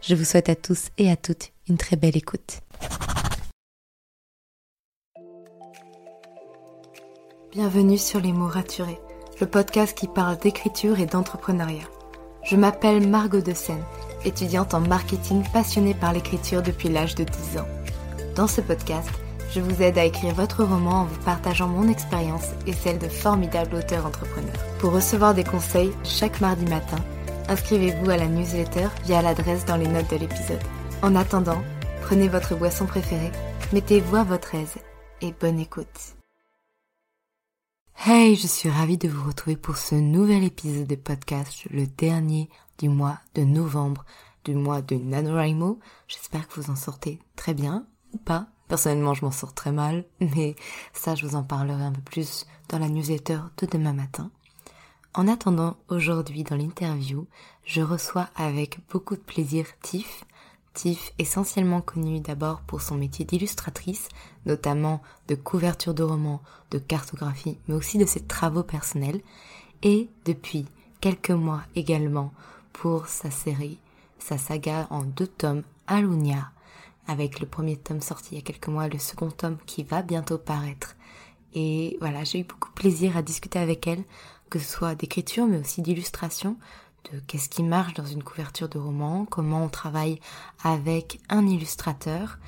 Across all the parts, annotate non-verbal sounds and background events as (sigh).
Je vous souhaite à tous et à toutes une très belle écoute. Bienvenue sur Les mots raturés, le podcast qui parle d'écriture et d'entrepreneuriat. Je m'appelle Margot de Seine, étudiante en marketing passionnée par l'écriture depuis l'âge de 10 ans. Dans ce podcast, je vous aide à écrire votre roman en vous partageant mon expérience et celle de formidables auteurs entrepreneurs. Pour recevoir des conseils chaque mardi matin, inscrivez-vous à la newsletter via l'adresse dans les notes de l'épisode. En attendant, prenez votre boisson préférée, mettez-vous à votre aise et bonne écoute. Hey, je suis ravie de vous retrouver pour ce nouvel épisode de podcast, le dernier du mois de novembre, du mois de NaNoWriMo. J'espère que vous en sortez très bien ou pas. Personnellement, je m'en sors très mal, mais ça, je vous en parlerai un peu plus dans la newsletter de demain matin. En attendant, aujourd'hui dans l'interview, je reçois avec beaucoup de plaisir Tiff. Tiff, essentiellement connue d'abord pour son métier d'illustratrice, notamment de couverture de romans, de cartographie, mais aussi de ses travaux personnels, et depuis quelques mois également pour sa série, sa saga en deux tomes, Alunia, avec le premier tome sorti il y a quelques mois, le second tome qui va bientôt paraître. Et voilà, j'ai eu beaucoup de plaisir à discuter avec elle, que ce soit d'écriture mais aussi d'illustration, de qu'est-ce qui marche dans une couverture de roman, comment on travaille avec un illustrateur,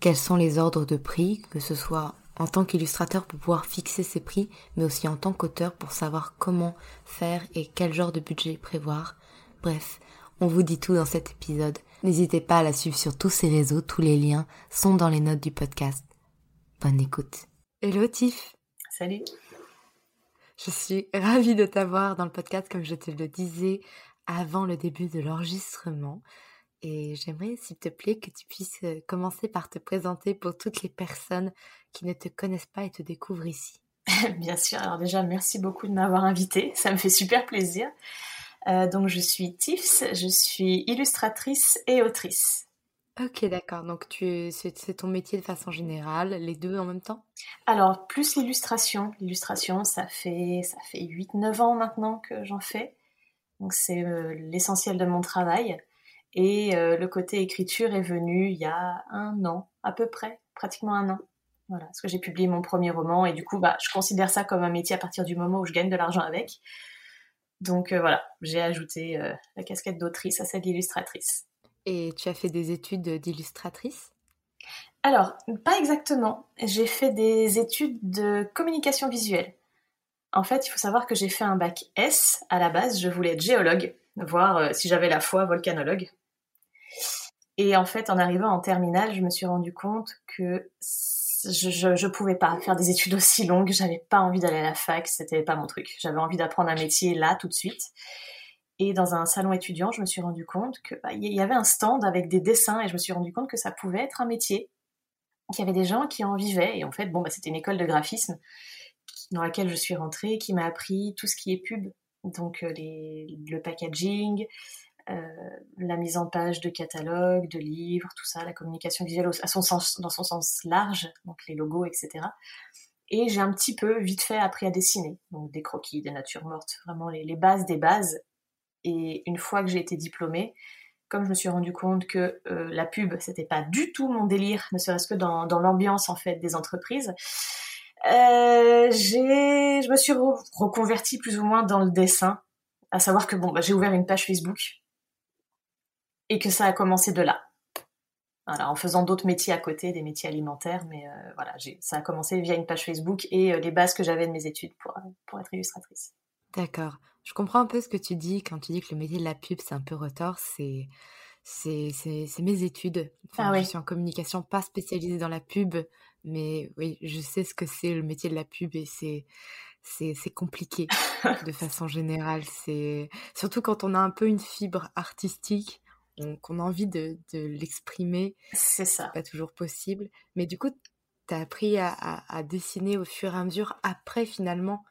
quels sont les ordres de prix, que ce soit en tant qu'illustrateur pour pouvoir fixer ses prix, mais aussi en tant qu'auteur pour savoir comment faire et quel genre de budget prévoir. Bref, on vous dit tout dans cet épisode. N'hésitez pas à la suivre sur tous ses réseaux, tous les liens sont dans les notes du podcast. Bonne écoute. Hello Tiff. Salut. Je suis ravie de t'avoir dans le podcast comme je te le disais avant le début de l'enregistrement. Et j'aimerais, s'il te plaît, que tu puisses euh, commencer par te présenter pour toutes les personnes qui ne te connaissent pas et te découvrent ici. (laughs) Bien sûr, alors déjà, merci beaucoup de m'avoir invitée, ça me fait super plaisir. Euh, donc, je suis Tiffs, je suis illustratrice et autrice. Ok, d'accord. Donc, tu, c'est, ton métier de façon générale, les deux en même temps? Alors, plus l'illustration. L'illustration, ça fait, ça fait 8-9 ans maintenant que j'en fais. Donc, c'est euh, l'essentiel de mon travail. Et euh, le côté écriture est venu il y a un an, à peu près, pratiquement un an. Voilà, parce que j'ai publié mon premier roman et du coup, bah, je considère ça comme un métier à partir du moment où je gagne de l'argent avec. Donc euh, voilà, j'ai ajouté la casquette d'autrice à celle d'illustratrice. Et tu as fait des études d'illustratrice? Alors, pas exactement. J'ai fait des études de communication visuelle. En fait, il faut savoir que j'ai fait un bac S à la base. Je voulais être géologue, voir euh, si j'avais la foi volcanologue. Et en fait, en arrivant en terminale, je me suis rendu compte que je, je, pouvais pas faire des études aussi longues. J'avais pas envie d'aller à la fac, c'était pas mon truc. J'avais envie d'apprendre un métier là tout de suite. Et dans un salon étudiant, je me suis rendu compte que bah, y avait un stand avec des dessins et je me suis rendu compte que ça pouvait être un métier. Qu'il y avait des gens qui en vivaient et en fait, bon, bah, c'était une école de graphisme dans laquelle je suis rentrée, qui m'a appris tout ce qui est pub, donc euh, le packaging, euh, la mise en page de catalogues, de livres, tout ça, la communication visuelle dans son sens large, donc les logos, etc. Et j'ai un petit peu vite fait appris à dessiner, donc des croquis, des natures mortes, vraiment les, bases des bases. Et une fois que j'ai été diplômée, comme je me suis rendu compte que euh, la pub, c'était pas du tout mon délire, ne serait-ce que dans, l'ambiance en fait des entreprises, euh, j'ai, je me suis reconvertie plus ou moins dans le dessin, à savoir que bon, bah, j'ai ouvert une page Facebook et que ça a commencé de là. Voilà, en faisant d'autres métiers à côté, des métiers alimentaires, mais euh, voilà, ça a commencé via une page Facebook et les bases que j'avais de mes études pour, pour être illustratrice. D'accord. Je comprends un peu ce que tu dis quand tu dis que le métier de la pub, c'est un peu retort. C'est, c'est, mes études. Enfin, ah Je suis en communication, pas spécialisée dans la pub, mais oui, je sais ce que c'est le métier de la pub et c'est, c'est, c'est compliqué (laughs) de façon générale. C'est surtout quand on a un peu une fibre artistique qu'on a envie de, l'exprimer. C'est ça. Pas toujours possible. Mais du coup, tu as appris à, dessiner au fur et à mesure, après finalement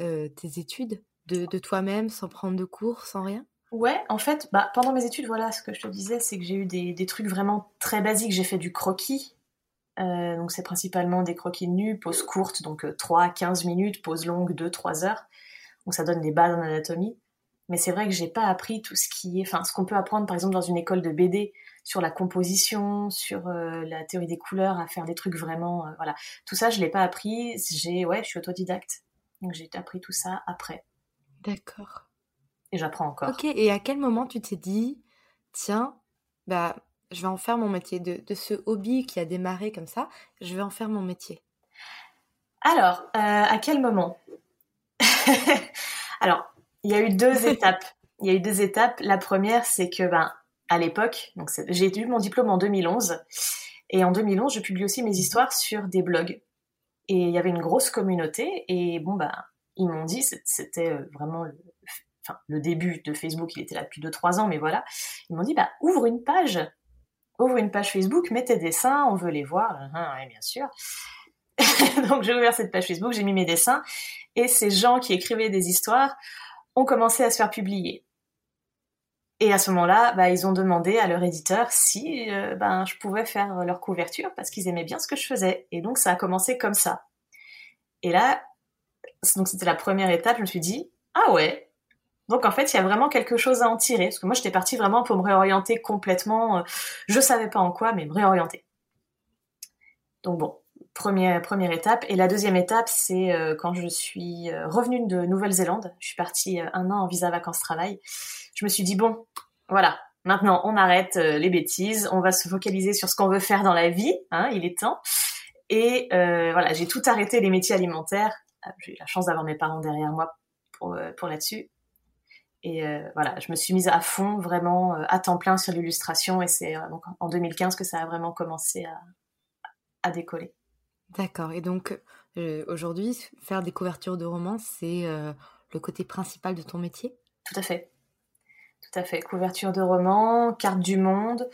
euh, tes études, de, toi-même, sans prendre de cours, sans rien? Ouais, en fait, bah, pendant mes études, voilà, ce que je te disais, c'est que j'ai eu des, trucs vraiment très basiques. J'ai fait du croquis. Euh, donc c'est principalement des croquis nus, pause courte, donc 3-15 euh, minutes, pause longue 2-3 heures. Donc ça donne des bases en anatomie. Mais c'est vrai que j'ai pas appris tout ce qui est, enfin, ce qu'on peut apprendre par exemple dans une école de BD sur la composition, sur euh, la théorie des couleurs, à faire des trucs vraiment, voilà. Tout ça, je l'ai pas appris. J'ai, ouais, je suis autodidacte, donc j'ai appris tout ça après. D'accord. Et j'apprends encore. Ok. Et à quel moment tu t'es dit, tiens, bah, je vais en faire mon métier de, de ce hobby qui a démarré comme ça, je vais en faire mon métier? Alors, euh, à quel moment? (laughs) Alors, il y a eu deux (laughs) étapes. Il y a eu deux étapes. La première, c'est que, ben, à l'époque, donc j'ai eu mon diplôme en 2011, et en 2011, je publie aussi mes histoires sur des blogs. Et il y avait une grosse communauté, et bon, ben, ils m'ont dit, c'était euh, vraiment le, enfin, le début de Facebook, il était là depuis 2-3 ans, mais voilà. Ils m'ont dit, bah, ouvre une page, ouvre une page Facebook, mets tes dessins, on veut les voir. Oui, bien sûr. (laughs) donc j'ai ouvert cette page Facebook, j'ai mis mes dessins, et ces gens qui écrivaient des histoires ont commencé à se faire publier. Et à ce moment-là, bah, ils ont demandé à leur éditeur si euh, ben, je pouvais faire leur couverture parce qu'ils aimaient bien ce que je faisais. Et donc ça a commencé comme ça. Et là, donc c'était la première étape, je me suis dit, ah ouais. Donc en fait, il y a vraiment quelque chose à en tirer. Parce que moi, j'étais partie vraiment pour me réorienter complètement. Euh, je savais pas en quoi, mais me réorienter. Donc bon, Première, première étape. Et la deuxième étape, c'est euh, quand je suis euh, revenue de Nouvelle-Zélande. Je suis partie un an en visa vacances-travail. Je me suis dit, bon, voilà, maintenant on arrête les bêtises, on va se focaliser sur ce qu'on veut faire dans la vie, hein, il est temps. Et voilà, j'ai tout arrêté les métiers alimentaires. J'ai eu la chance d'avoir mes parents derrière moi pour, pour là-dessus. Et voilà, je me suis mise à fond, vraiment à temps plein sur l'illustration. Et c'est donc en 2015 que ça a vraiment commencé à, à décoller. D'accord. Et donc, euh, aujourd'hui, faire des couvertures de romans, c'est euh, le côté principal de ton métier? Tout à fait. Tout à fait. Couverture de romans, carte du monde,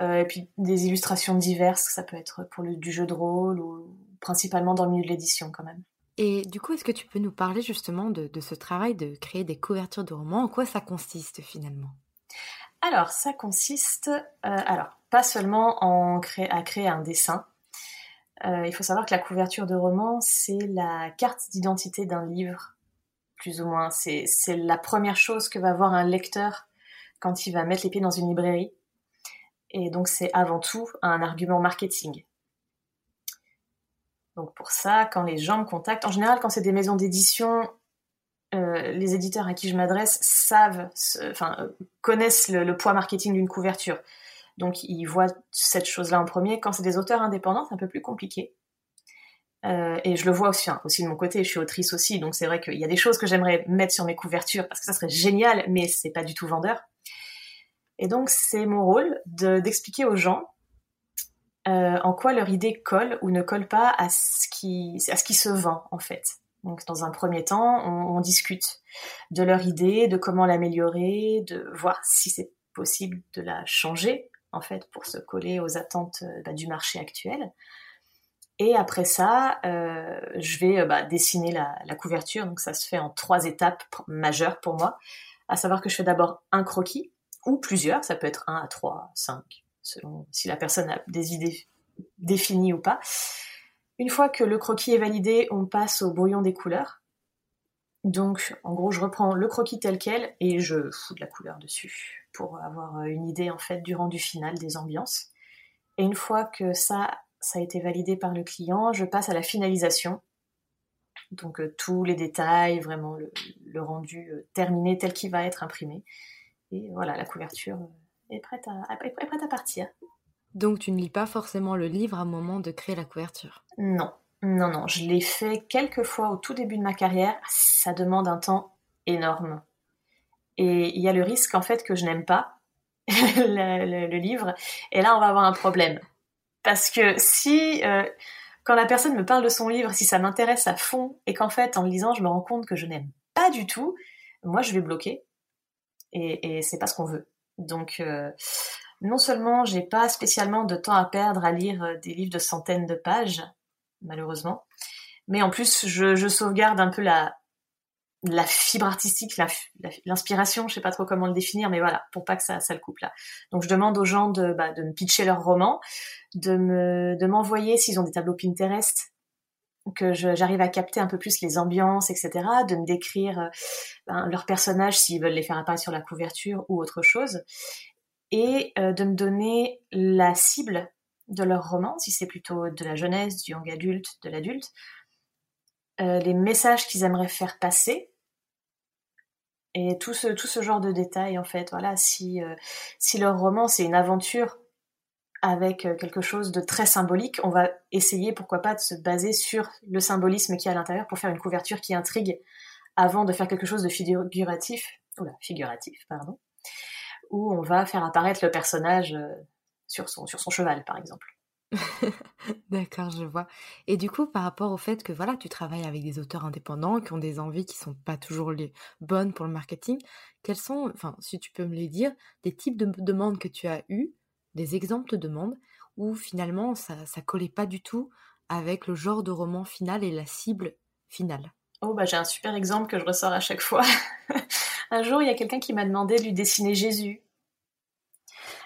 euh, et puis des illustrations diverses. Ça peut être pour le, du jeu de rôle ou principalement dans le milieu de l'édition quand même. Et du coup, est-ce que tu peux nous parler justement de, ce travail de créer des couvertures de romans? En quoi ça consiste finalement? Alors, ça consiste, alors pas seulement à créer un dessin, euh, il faut savoir que la couverture de roman, c'est la carte d'identité d'un livre, plus ou moins. C'est la première chose que va voir un lecteur quand il va mettre les pieds dans une librairie. Et donc c'est avant tout un argument marketing. Donc pour ça, quand les gens me contactent, en général quand c'est des maisons d'édition, euh, les éditeurs à qui je m'adresse savent, euh, connaissent le poids marketing d'une couverture. Donc ils voient cette chose-là en premier. Quand c'est des auteurs indépendants, c'est un peu plus compliqué. Euh, et je le vois aussi, aussi de mon côté, je suis autrice aussi, donc c'est vrai qu'il y a des choses que j'aimerais mettre sur mes couvertures parce que ça serait génial, mais c'est pas du tout vendeur. Et donc c'est mon rôle d'expliquer aux gens euh, en quoi leur idée colle ou ne colle pas à ce qui, à ce qui se vend en fait. Donc dans un premier temps, on, on discute de leur idée, de comment l'améliorer, de voir si c'est possible de la changer en fait, pour se coller aux attentes euh, bah, du marché actuel. Et après ça, euh, je vais euh, bah, dessiner la, couverture. Donc ça se fait en trois étapes majeures pour moi. À savoir que je fais d'abord un croquis, ou plusieurs, ça peut être un à trois, cinq, selon si la personne a des idées définies ou pas. Une fois que le croquis est validé, on passe au brouillon des couleurs. Donc, en gros, je reprends le croquis tel quel et je fous de la couleur dessus pour avoir euh, une idée en fait du rendu final des ambiances. Et une fois que ça, a été validé par le client, je passe à la finalisation. Donc euh, tous les détails, vraiment le, rendu euh, terminé tel qu'il va être imprimé. Et voilà, la couverture est prête à, est prête à partir. Donc tu ne lis pas forcément le livre à un moment de créer la couverture? Non, non, non. Je l'ai fait quelques fois au tout début de ma carrière. Ça demande un temps énorme. Et il y a le risque en fait que je n'aime pas (laughs) le, livre. Et là, on va avoir un problème. Parce que si, euh, quand la personne me parle de son livre, si ça m'intéresse à fond, et qu'en fait, en le lisant, je me rends compte que je n'aime pas du tout, moi, je vais bloquer. Et, et c'est pas ce qu'on veut. Donc, euh, non seulement j'ai pas spécialement de temps à perdre à lire euh, des livres de centaines de pages, malheureusement, mais en plus je, sauvegarde un peu la, la fibre artistique, l'inspiration, je sais pas trop comment le définir, mais voilà, pour pas que ça, ça le coupe là. Donc je demande aux gens de, bah, de me pitcher leur roman, de me de m'envoyer s'ils ont des tableaux Pinterest, que j'arrive à capter un peu plus les ambiances, etc., de me décrire euh, ben, leurs personnages s'ils veulent les faire apparaître sur la couverture ou autre chose, et euh, de me donner la cible de leur roman, si c'est plutôt de la jeunesse, du young adulte, de l'adulte, euh, les messages qu'ils aimeraient faire passer, et tout ce, tout ce genre de détails, en fait. Voilà, si, si leur roman, c'est une aventure avec quelque chose de très symbolique, on va essayer, pourquoi pas, de se baser sur le symbolisme qui est à l'intérieur pour faire une couverture qui intrigue avant de faire quelque chose de figuratif, oula, figuratif, pardon, où on va faire apparaître le personnage euh, sur son, sur son cheval, par exemple. (laughs) D'accord, je vois. Et du coup, par rapport au fait que voilà, tu travailles avec des auteurs indépendants qui ont des envies qui sont pas toujours les bonnes pour le marketing, quels sont, enfin, si tu peux me les dire, des types de demandes que tu as eues, des exemples de demandes où finalement ça, ça collait pas du tout avec le genre de roman final et la cible finale Oh, bah j'ai un super exemple que je ressors à chaque fois. (laughs) un jour, il y a quelqu'un qui m'a demandé de lui dessiner Jésus.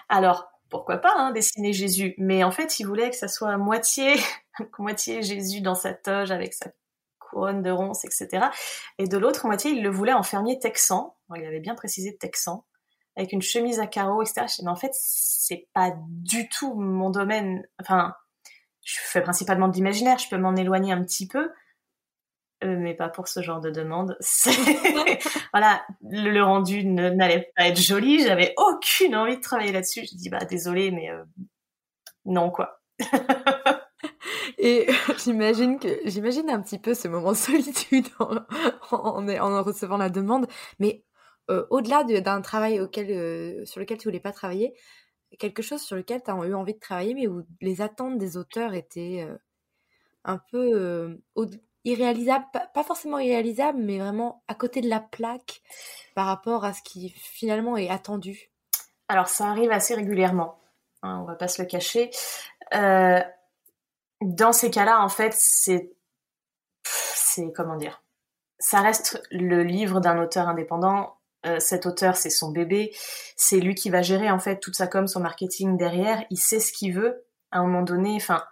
Alors, pourquoi pas hein, dessiner Jésus? Mais en fait, il voulait que ça soit moitié, (laughs) moitié Jésus dans sa toge avec sa couronne de ronces, etc. Et de l'autre moitié, il le voulait en fermier texan. il avait bien précisé texan, avec une chemise à carreaux, etc. Mais en fait, c'est pas du tout mon domaine. Enfin, je fais principalement de l'imaginaire, je peux m'en éloigner un petit peu, euh, mais pas pour ce genre de demande. (laughs) (laughs) voilà, le, rendu n'allait pas être joli, j'avais aucune envie de travailler là-dessus. Je dis bah désolé, mais euh, non quoi. (laughs) Et j'imagine que j'imagine un petit peu ce moment de solitude en, en, en, recevant la demande, mais au-delà d'un travail auquel, sur lequel tu voulais pas travailler, quelque chose sur lequel tu as eu envie de travailler, mais où les attentes des auteurs étaient un peu irréalisable, pas, forcément irréalisable, mais vraiment à côté de la plaque par rapport à ce qui finalement est attendu? Alors ça arrive assez régulièrement, hein, on va pas se le cacher. Dans ces cas-là, en fait, c'est, c'est comment dire, ça reste le livre d'un auteur indépendant. Euh, cet auteur, c'est son bébé, c'est lui qui va gérer en fait toute sa com, son marketing derrière. Il sait ce qu'il veut. À un moment donné, enfin,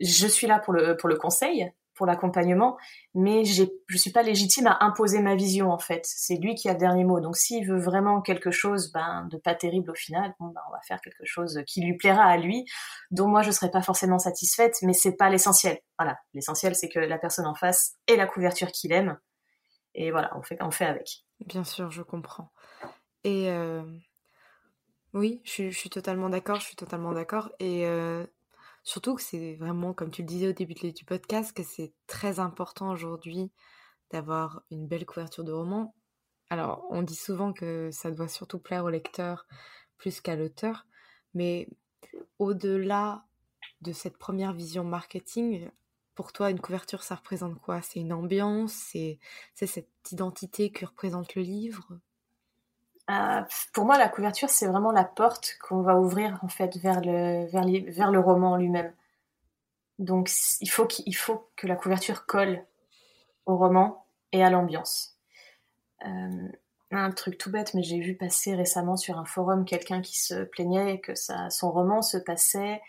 je suis là pour le pour le conseil, pour l'accompagnement, mais j'ai, je suis pas légitime à imposer ma vision en fait. C'est lui qui a le dernier mot. Donc s'il veut vraiment quelque chose ben, de pas terrible au final, bon, ben, on va faire quelque chose qui lui plaira à lui, dont moi je serai pas forcément satisfaite, mais c'est pas l'essentiel. Voilà, l'essentiel c'est que la personne en face ait la couverture qu'il aime, et voilà, on fait, on fait avec. Bien sûr, je comprends. Et euh, oui, je, suis totalement d'accord, je suis totalement d'accord. Et euh, Surtout que c'est vraiment, comme tu le disais au début du podcast, que c'est très important aujourd'hui d'avoir une belle couverture de roman. Alors, on dit souvent que ça doit surtout plaire au lecteur plus qu'à l'auteur, mais au-delà de cette première vision marketing, pour toi, une couverture, ça représente quoi? C'est une ambiance C'est cette identité que représente le livre? Euh, pour moi, la couverture, c'est vraiment la porte qu'on va ouvrir en fait vers le, vers, roman lui-même. Donc, il faut, que la couverture colle au roman et à l'ambiance. Euh, un truc tout bête, mais j'ai vu passer récemment sur un forum quelqu'un qui se plaignait que son roman se passait.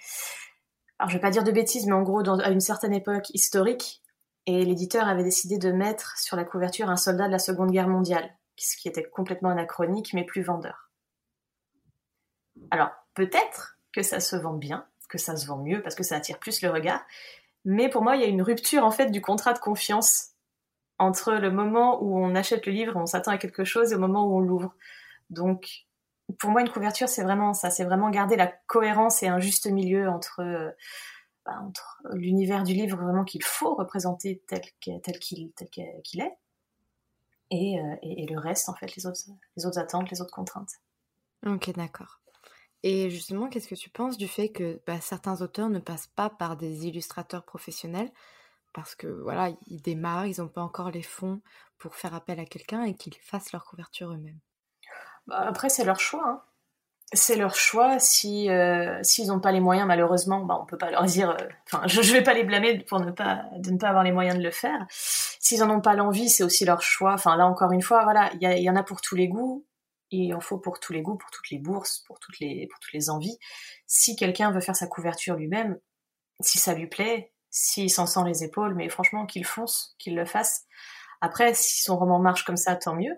Alors, je vais pas dire de bêtises, mais en gros, à une certaine époque historique, et l'éditeur avait décidé de mettre sur la couverture un soldat de la Seconde Guerre mondiale ce qui était complètement anachronique, mais plus vendeur. Alors, peut-être que ça se vend bien, que ça se vend mieux, parce que ça attire plus le regard, mais pour moi, il y a une rupture, en fait, du contrat de confiance entre le moment où on achète le livre, on s'attend à quelque chose, et au moment où on l'ouvre. Donc, pour moi, une couverture, c'est vraiment ça, c'est vraiment garder la cohérence et un juste milieu entre, euh, bah, l'univers du livre vraiment qu'il faut représenter tel qu'il est, euh, et, le reste, en fait, les autres, les autres attentes, les autres contraintes. Ok, d'accord. Et justement, qu'est-ce que tu penses du fait que bah, certains auteurs ne passent pas par des illustrateurs professionnels parce que voilà, ils démarrent, ils n'ont pas encore les fonds pour faire appel à quelqu'un et qu'ils fassent leur couverture eux-mêmes? Bah, Après, c'est leur choix. Hein. c'est leur choix. Si euh, s'ils n'ont pas les moyens, malheureusement, bah, on peut pas leur dire. euh, Enfin, je, je vais pas les blâmer pour ne pas de ne pas avoir les moyens de le faire. S'ils en ont pas l'envie, c'est aussi leur choix. Enfin, là encore une fois, voilà, il y, y en a pour tous les goûts. Il en faut pour tous les goûts, pour toutes les bourses, pour toutes les pour toutes les envies. Si quelqu'un veut faire sa couverture lui-même, si ça lui plaît, s'il s'en sent les épaules, mais franchement, qu'il fonce, qu'il le fasse. Après, si son roman marche comme ça, tant mieux.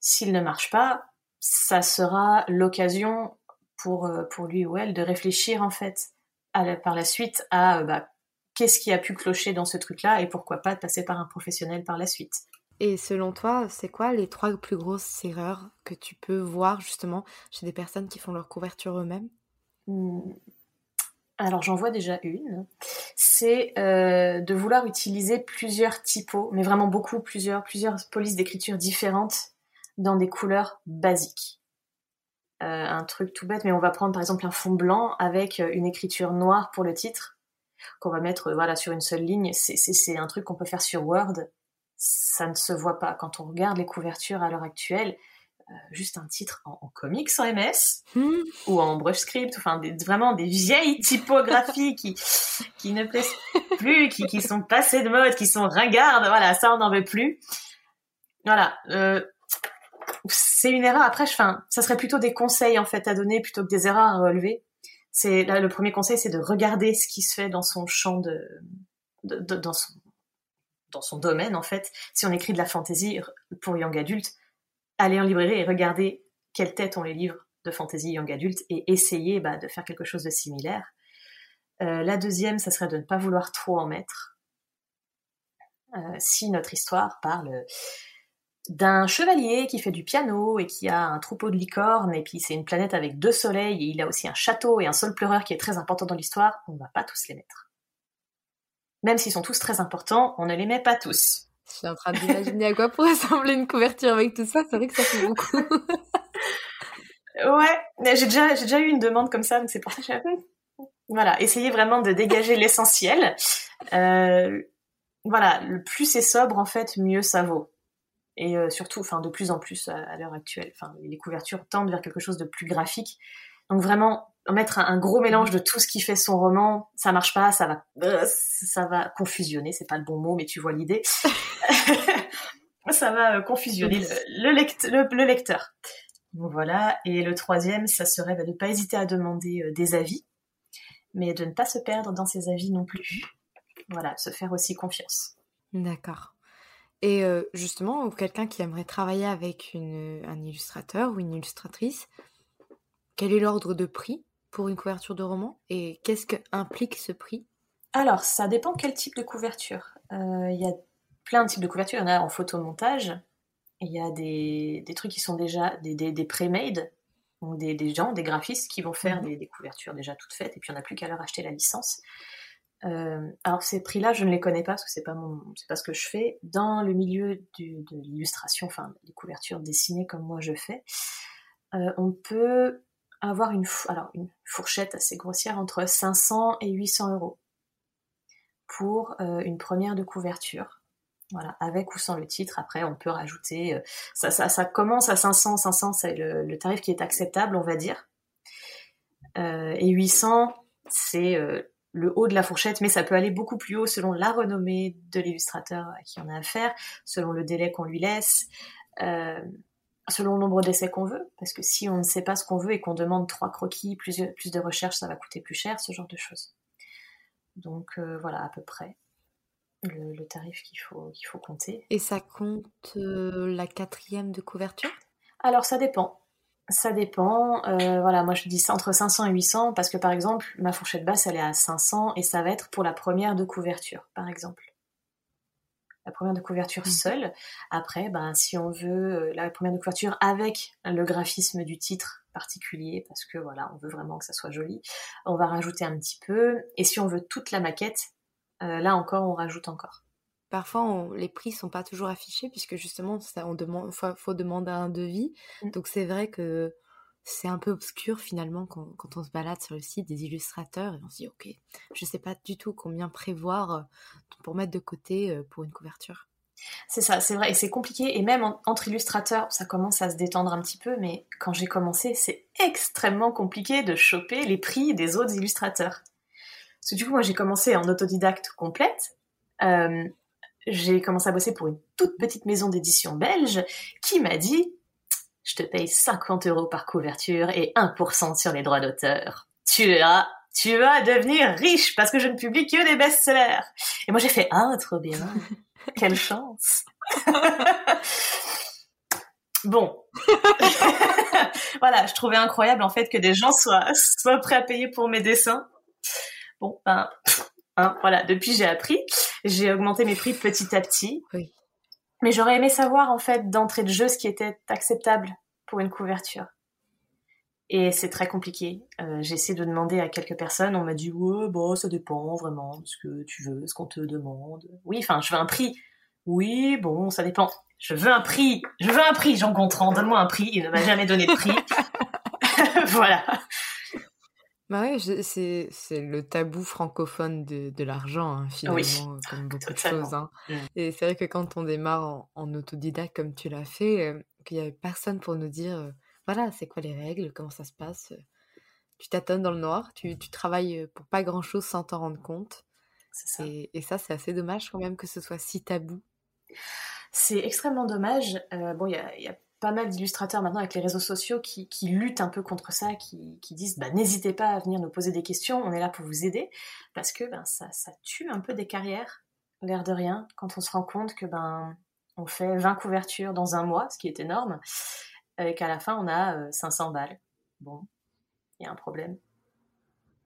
S'il ne marche pas, ça sera l'occasion pour, euh, pour lui ou elle de réfléchir en fait à la- par la suite à euh, bah, qu'est-ce qui a pu clocher dans ce truc-là et pourquoi pas de passer par un professionnel par la suite. Et selon toi, c'est quoi les trois plus grosses erreurs que tu peux voir justement chez des personnes qui font leur couverture eux-mêmes? Hmm. Alors j'en vois déjà une, c'est euh, de vouloir utiliser plusieurs typos, mais vraiment beaucoup, plusieurs, plusieurs polices d'écriture différentes dans des couleurs basiques. Euh, un truc tout bête, mais on va prendre par exemple un fond blanc avec euh, une écriture noire pour le titre, qu'on va mettre euh, voilà sur une seule ligne. C'est- un truc qu'on peut faire sur Word. Ça ne se voit pas quand on regarde les couvertures à l'heure actuelle. euh, juste un titre en, en comics en MS Hmm, ou en brush script, enfin des, vraiment des vieilles typographies qui, qui ne plaisent plus, qui, qui sont passées de mode, qui sont ringardes, voilà, ça on n'en veut plus. Voilà, euh, c'est une erreur. Après, je, enfin, ça serait plutôt des conseils en fait à donner plutôt que des erreurs à relever. C'est là le premier conseil, c'est de regarder ce qui se fait dans son champ de, dans son dans son domaine en fait. Si on écrit de la fantasy pour young adulte, allez en librairie et regardez quelle tête ont les livres de fantasy young adulte et essayer bah, de faire quelque chose de similaire. Euh, la deuxième, ça serait de ne pas vouloir trop en mettre. Euh, si notre histoire parle d'un chevalier qui fait du piano et qui a un troupeau de licornes et puis c'est une planète avec deux soleils et il a aussi un château et un sol pleureur qui est très important dans l'histoire, on ne va pas tous les mettre. Même s'ils sont tous très importants, on ne les met pas tous. Je suis en train d'imaginer à quoi pourrait ressembler une couverture avec tout ça. C'est vrai que ça fait beaucoup. Ouais, j'ai déjà, j'ai déjà eu une demande comme ça, donc c'est pour ça que. Voilà, essayez vraiment de dégager l'essentiel. Euh, voilà, le plus c'est sobre, en fait, mieux ça vaut. Et euh, surtout, enfin, de plus en plus à, à l'heure actuelle, enfin, les couvertures tendent vers quelque chose de plus graphique. Donc vraiment, mettre un, un gros mélange de tout ce qui fait son roman, ça marche pas, ça va, euh, ça va confusionner, c'est pas le bon mot, mais tu vois l'idée. (laughs) ça va euh, confusionner le, le, lect- le- le lecteur. Donc voilà. Et le troisième, ça serait bah, de ne pas hésiter à demander euh, des avis, mais de ne pas se perdre dans ses avis non plus. Voilà, se faire aussi confiance. D'accord. Et euh, justement, quelqu'un qui aimerait travailler avec une, un illustrateur ou une illustratrice, quel est l'ordre de prix pour une couverture de roman et qu'est-ce que implique ce prix? Alors, ça dépend quel type de couverture. Euh, Il y a plein de types de couvertures. Il y en a en photomontage. Il y a des, des trucs qui sont déjà des, des, des pré-made, donc des, des gens, des graphistes qui vont faire des, des couvertures déjà toutes faites, et puis on n'a plus qu'à leur acheter la licence. Euh, alors ces prix-là, je ne les connais pas parce que c'est pas pas ce que je fais. Dans le milieu de l'illustration, enfin des couvertures dessinées comme moi je fais, euh, on peut avoir une, fourchette assez grossière entre 500 et 800 euros pour euh, une première de couverture. Voilà, avec ou sans le titre. Après, on peut rajouter. ça, commence à 500, 500, c'est le, tarif qui est acceptable, on va dire. Et 800, c'est le haut de la fourchette, mais ça peut aller beaucoup plus haut selon la renommée de l'illustrateur à qui on a affaire, selon le délai qu'on lui laisse, euh, selon le nombre d'essais qu'on veut. Parce que si on ne sait pas ce qu'on veut et qu'on demande trois croquis, plus, plus de recherche, ça va coûter plus cher, ce genre de choses. Donc euh, voilà, à peu près le, le tarif qu'il faut, qu'il faut compter. Et ça compte euh, la quatrième de couverture? Alors ça dépend. Ça dépend. Euh, voilà, moi je dis entre 500 et 800 parce que par exemple, ma fourchette basse elle est à 500 et ça va être pour la première de couverture, par exemple. La première de couverture Mhm. seule. Après, ben, si on veut euh, la première de couverture avec le graphisme du titre particulier, parce que voilà, on veut vraiment que ça soit joli, on va rajouter un petit peu. Et si on veut toute la maquette, euh, là encore, on rajoute encore. Parfois, on- les prix sont pas toujours affichés puisque justement, ça, on demande, faut, faut demander un devis. Mm. Donc c'est vrai que c'est un peu obscur finalement quand, quand on se balade sur le site des illustrateurs et on se dit ok, je sais pas du tout combien prévoir euh, pour mettre de côté euh, pour une couverture. C'est ça, c'est vrai, et c'est compliqué. Et même entre illustrateurs, ça commence à se détendre un petit peu, mais quand j'ai commencé, c'est extrêmement compliqué de choper les prix des autres illustrateurs. Parce que du coup, moi, j'ai commencé en autodidacte complète. Euh, j'ai commencé à bosser pour une toute petite maison d'édition belge qui m'a dit je te paye 50 euros par couverture et 1% sur les droits d'auteur. Tu vas, tu vas devenir riche parce que je ne publie que des best-sellers. Et moi j'ai fait ah trop bien, (laughs) quelle chance. bon, (laughs) voilà, je trouvais incroyable en fait que des gens soient soient prêts à payer pour mes dessins. Bon, ben, hein, voilà, depuis j'ai appris, j'ai augmenté mes prix petit à petit. Oui. Mais j'aurais aimé savoir en fait d'entrée de jeu ce qui était acceptable pour une couverture. Et c'est très compliqué. Euh, j'ai essayé de demander à quelques personnes, on m'a dit ouais, bon, ça dépend vraiment de ce que tu veux, ce qu'on te demande. Oui, enfin, je veux un prix. Oui, bon, ça dépend. Je veux un prix. Je veux un prix, Jean Gontran. Donne-moi un prix. Il ne m'a jamais donné de prix. (laughs) (laughs) voilà. Bah ouais, c'est, c'est le tabou francophone de, de l'argent, hein, finalement, comme (laughs) beaucoup de choses. Hein. Mmh. Et c'est vrai que quand on démarre en, autodidacte comme tu l'as fait, euh, qu'il n'y avait personne pour nous dire, euh, voilà, c'est quoi les règles, comment ça se passe. Euh, tu tâtonnes dans le noir, tu, tu travailles pour pas grand-chose sans t'en rendre compte. Ça. Et, et, ça, c'est assez dommage quand même que ce soit si tabou. C'est extrêmement dommage. bon, il y a, y a pas mal d'illustrateurs maintenant avec les réseaux sociaux qui, luttent un peu contre ça, qui, disent bah, n'hésitez pas à venir nous poser des questions, on est là pour vous aider, parce que ben, ça, tue un peu des carrières, l'air de rien, quand on se rend compte que ben on fait 20 couvertures dans un mois, ce qui est énorme, et qu'à la fin on a 500 euh, balles. Bon, il y a un problème.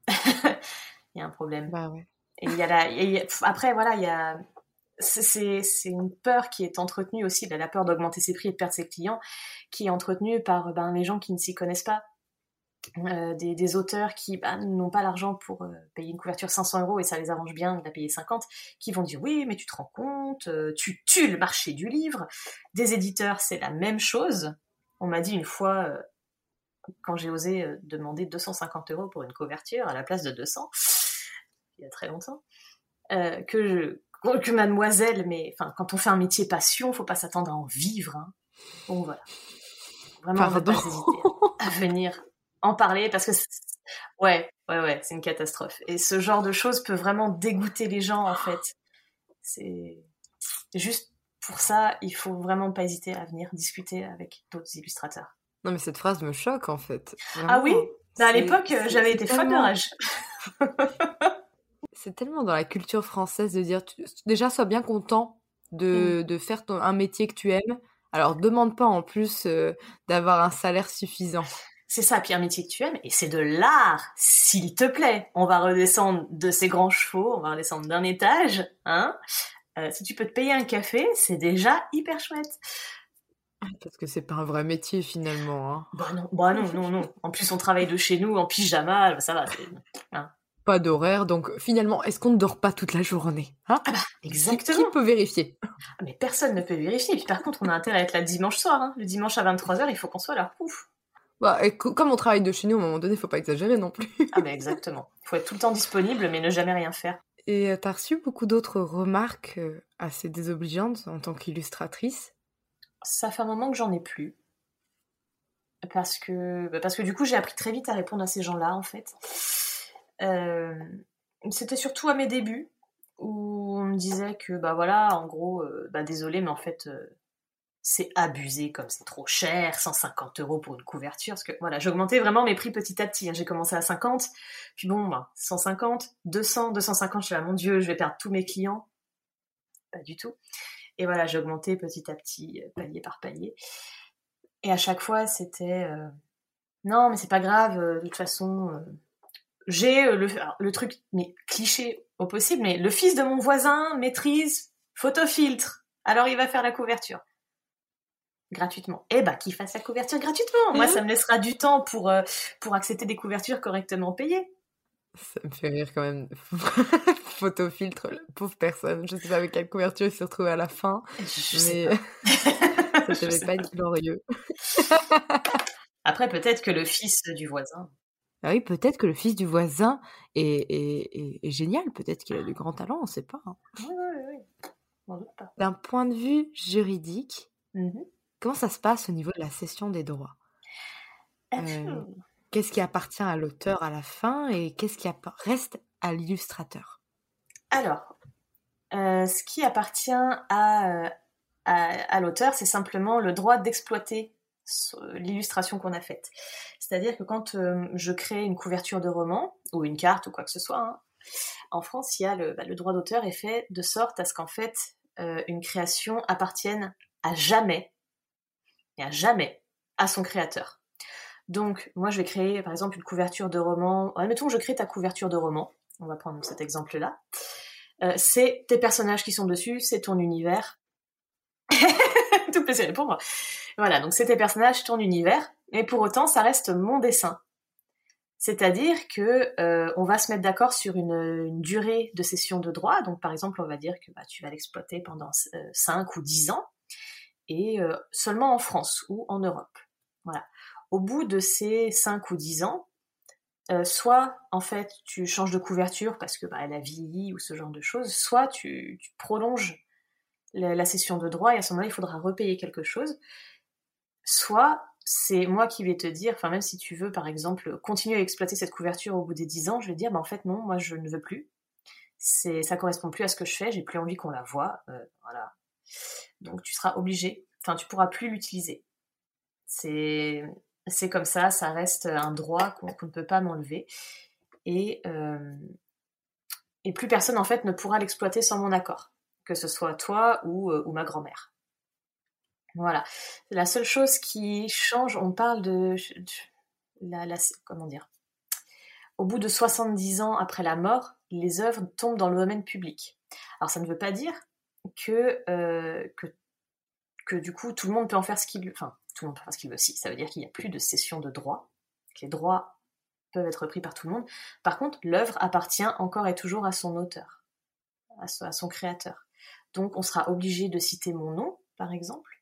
(laughs) Il y a un problème. Bah ouais. Et il y a la, après voilà, il y a c'est une peur qui est entretenue aussi, la peur d'augmenter ses prix et de perdre ses clients, qui est entretenue par ben, les gens qui ne s'y connaissent pas. Euh, des, auteurs qui ben, n'ont pas l'argent pour euh, payer une couverture 500 euros et ça les arrange bien de la payer 50, qui vont dire oui mais tu te rends compte, euh, tu tues le marché du livre. Des éditeurs c'est la même chose. On m'a dit une fois quand j'ai osé demander 250 euros pour une couverture à la place de 200, il y a très longtemps, que je, que mademoiselle, mais enfin, quand on fait un métier passion, faut pas s'attendre à en vivre. Hein. Bon, voilà. Vraiment, on pas hésiter à venir en parler parce que, ouais, ouais, ouais, c'est une catastrophe. Et ce genre de choses peut vraiment dégoûter les gens, en fait. C'est juste pour ça, il faut vraiment pas hésiter à venir discuter avec d'autres illustrateurs. Non, mais cette phrase me choque, en fait. ah oui? Bah, À l'époque, j'avais été fan de rage. C'est tellement dans la culture française de dire déjà sois bien content de, mm. de faire un métier que tu aimes. Alors demande pas en plus euh, d'avoir un salaire suffisant. C'est ça, puis un métier que tu aimes, et c'est de l'art, s'il te plaît. On va redescendre de ces grands chevaux, on va redescendre d'un étage, hein. Euh, si tu peux te payer un café, c'est déjà hyper chouette. Parce que c'est pas un vrai métier finalement. Hein. Bah non, bah non, non, non. En plus, on travaille de chez nous en pyjama, ça va. Hein pas d'horaire, donc finalement, est-ce qu'on ne dort pas toute la journée hein? Ah bah, Exactement. Qui peut vérifier? Ah, Mais personne ne peut vérifier. Puis par contre, on a intérêt à être là dimanche soir. Hein. Le dimanche à 23h, il faut qu'on soit là. Ouf. Bah, et comme on travaille de chez nous, à un moment donné, il faut pas exagérer non plus. ah mais (laughs) exactement. Il faut être tout le temps disponible, mais ne jamais rien faire. Et euh, t'as reçu beaucoup d'autres remarques euh, assez désobligeantes en tant qu'illustratrice? Ça fait un moment que j'en ai plus. Parce que, bah, parce que du coup, j'ai appris très vite à répondre à ces gens-là, en fait. Euh, c'était surtout à mes débuts où on me disait que bah voilà, en gros, euh, bah désolé, mais en fait euh, c'est abusé comme c'est trop cher, 150 euros pour une couverture. Parce que voilà, j'augmentais vraiment mes prix petit à petit. Hein. J'ai commencé à 50, puis bon, bah, 150, 200, 250. Je suis là, mon Dieu, je vais perdre tous mes clients. Pas du tout. Et voilà, j'ai augmenté petit à petit, palier par palier. Et à chaque fois, c'était non, mais c'est pas grave. de toute façon, j'ai euh, le, le truc, mais cliché au possible, mais le fils de mon voisin maîtrise photofiltre. Alors il va faire la couverture. Gratuitement. Eh ben, qu'il fasse la couverture gratuitement. Moi, mhm. ça me laissera du temps pour, euh, pour accepter des couvertures correctement payées. Ça me fait rire quand même. (laughs) Photofiltre, pauvre personne. Je sais pas avec quelle couverture il s'est retrouvé à la fin. mais (laughs) ça devait (laughs) pas être glorieux. Après, peut-être que le fils du voisin. Ah oui, peut-être que le fils du voisin est, est, génial, peut-être qu'il a du grand talent, on ne sait pas. Hein. Oui, oui, oui. D'un point de vue juridique, Mmh comment ça se passe au niveau de la cession des droits? Euh, Qu'est-ce qui appartient à l'auteur à la fin et qu'est-ce qui reste à l'illustrateur? Alors, euh, ce qui appartient à, à, l'auteur, c'est simplement le droit d'exploiter l'illustration qu'on a faite. C'est-à-dire que quand euh, je crée une couverture de roman, ou une carte, ou quoi que ce soit, hein, en France, il y a le, bah, le droit d'auteur est fait de sorte à ce qu'en fait, une création appartienne à jamais, et à jamais, à son créateur. Donc, moi, je vais créer, par exemple, une couverture de roman. Admettons que je crée ta couverture de roman. On va prendre cet exemple-là. Euh, c'est tes personnages qui sont dessus, c'est ton univers. (laughs) Tout plaisir pour moi. Voilà, donc c'est tes personnages, ton univers, et pour autant, ça reste mon dessin. C'est-à-dire que euh, on va se mettre d'accord sur une, durée de cession de droit. Donc, par exemple, on va dire que bah, tu vas l'exploiter pendant 5 euh, ou 10 ans et euh, seulement en France ou en Europe. Voilà. Au bout de ces 5 ou 10 ans, euh, soit en fait tu changes de couverture parce que bah, elle a vieilli ou ce genre de choses, soit tu, prolonges la, session de droit et à ce moment-là il faudra repayer quelque chose, soit c'est moi qui vais te dire, enfin même si tu veux par exemple continuer à exploiter cette couverture au bout des 10 ans, je vais dire bah en fait non, moi je ne veux plus, c'est ça correspond plus à ce que je fais, j'ai plus envie qu'on la voit, euh, voilà, donc tu seras obligé, enfin tu pourras plus l'utiliser. C'est comme ça, ça reste un droit qu'on ne peut pas m'enlever. Et, euh, et plus personne en fait ne pourra l'exploiter sans mon accord, que ce soit toi ou, euh, ou ma grand-mère. Voilà. La seule chose qui change, on parle de, la, comment dire Au bout de 70 ans après la mort, les œuvres tombent dans le domaine public. Alors ça ne veut pas dire que, euh, que, du coup tout le monde peut en faire ce qu'il veut. Enfin, tout le monde peut faire ce qu'il veut aussi. Ça veut dire qu'il n'y a plus de cession de droits, les droits peuvent être pris par tout le monde. Par contre, l'œuvre appartient encore et toujours à son auteur, à, son créateur. Donc on sera obligé de citer mon nom, par exemple.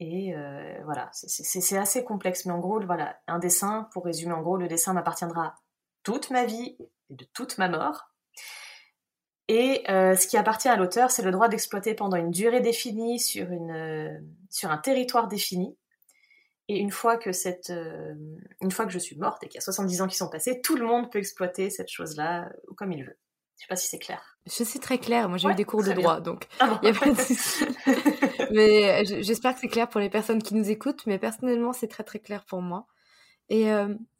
Et euh, voilà, c'est assez complexe, mais en gros, voilà, un dessin, pour résumer, en gros, le dessin m'appartiendra toute ma vie et de toute ma mort. Et euh, ce qui appartient à l'auteur, c'est le droit d'exploiter pendant une durée définie sur, euh, sur un territoire défini. Et une fois que cette, une fois que je suis morte et qu'il y a 70 ans qui sont passés, tout le monde peut exploiter cette chose-là comme il veut. Je sais pas si c'est clair. Je sais très clair. Moi, j'ai eu des cours de droit, donc ah il a pas de (laughs) souci. mais j'espère que c'est clair pour les personnes qui nous écoutent. Mais personnellement, c'est très très clair pour moi. Et